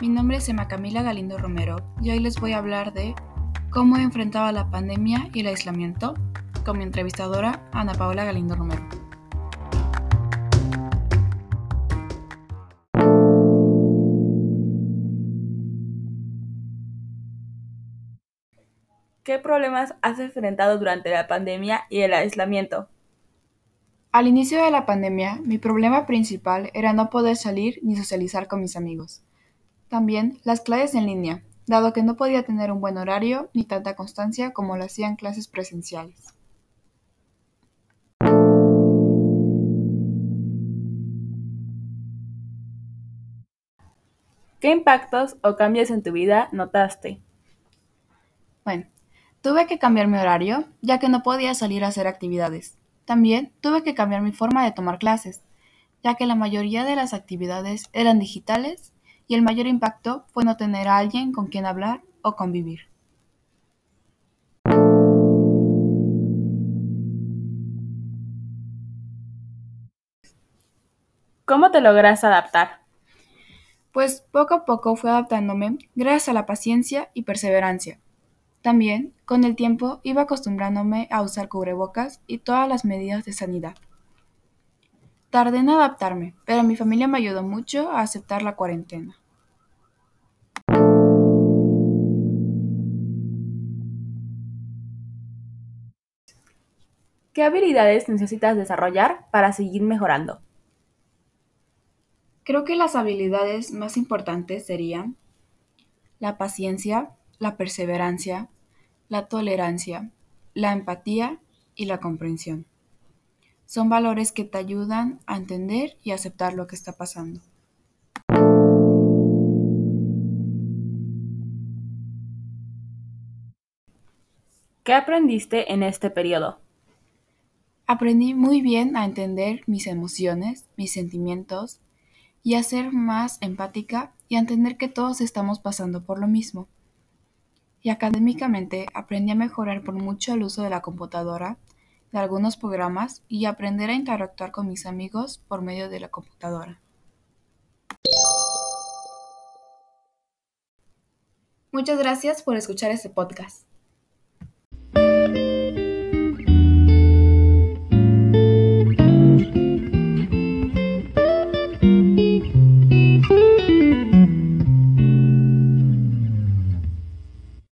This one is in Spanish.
mi nombre es Emma Camila Galindo Romero y hoy les voy a hablar de cómo he enfrentado la pandemia y el aislamiento con mi entrevistadora Ana Paola Galindo Romero. ¿Qué problemas has enfrentado durante la pandemia y el aislamiento? Al inicio de la pandemia, mi problema principal era no poder salir ni socializar con mis amigos. También las clases en línea, dado que no podía tener un buen horario ni tanta constancia como lo hacían clases presenciales. ¿Qué impactos o cambios en tu vida notaste? Bueno, Tuve que cambiar mi horario, ya que no podía salir a hacer actividades. También tuve que cambiar mi forma de tomar clases, ya que la mayoría de las actividades eran digitales y el mayor impacto fue no tener a alguien con quien hablar o convivir. ¿Cómo te logras adaptar? Pues poco a poco fui adaptándome gracias a la paciencia y perseverancia. También, con el tiempo iba acostumbrándome a usar cubrebocas y todas las medidas de sanidad. Tardé en adaptarme, pero mi familia me ayudó mucho a aceptar la cuarentena. ¿Qué habilidades necesitas desarrollar para seguir mejorando? Creo que las habilidades más importantes serían la paciencia, la perseverancia, la tolerancia, la empatía y la comprensión. Son valores que te ayudan a entender y aceptar lo que está pasando. ¿Qué aprendiste en este periodo? Aprendí muy bien a entender mis emociones, mis sentimientos y a ser más empática y a entender que todos estamos pasando por lo mismo y académicamente aprendí a mejorar por mucho el uso de la computadora, de algunos programas y aprender a interactuar con mis amigos por medio de la computadora. Muchas gracias por escuchar este podcast.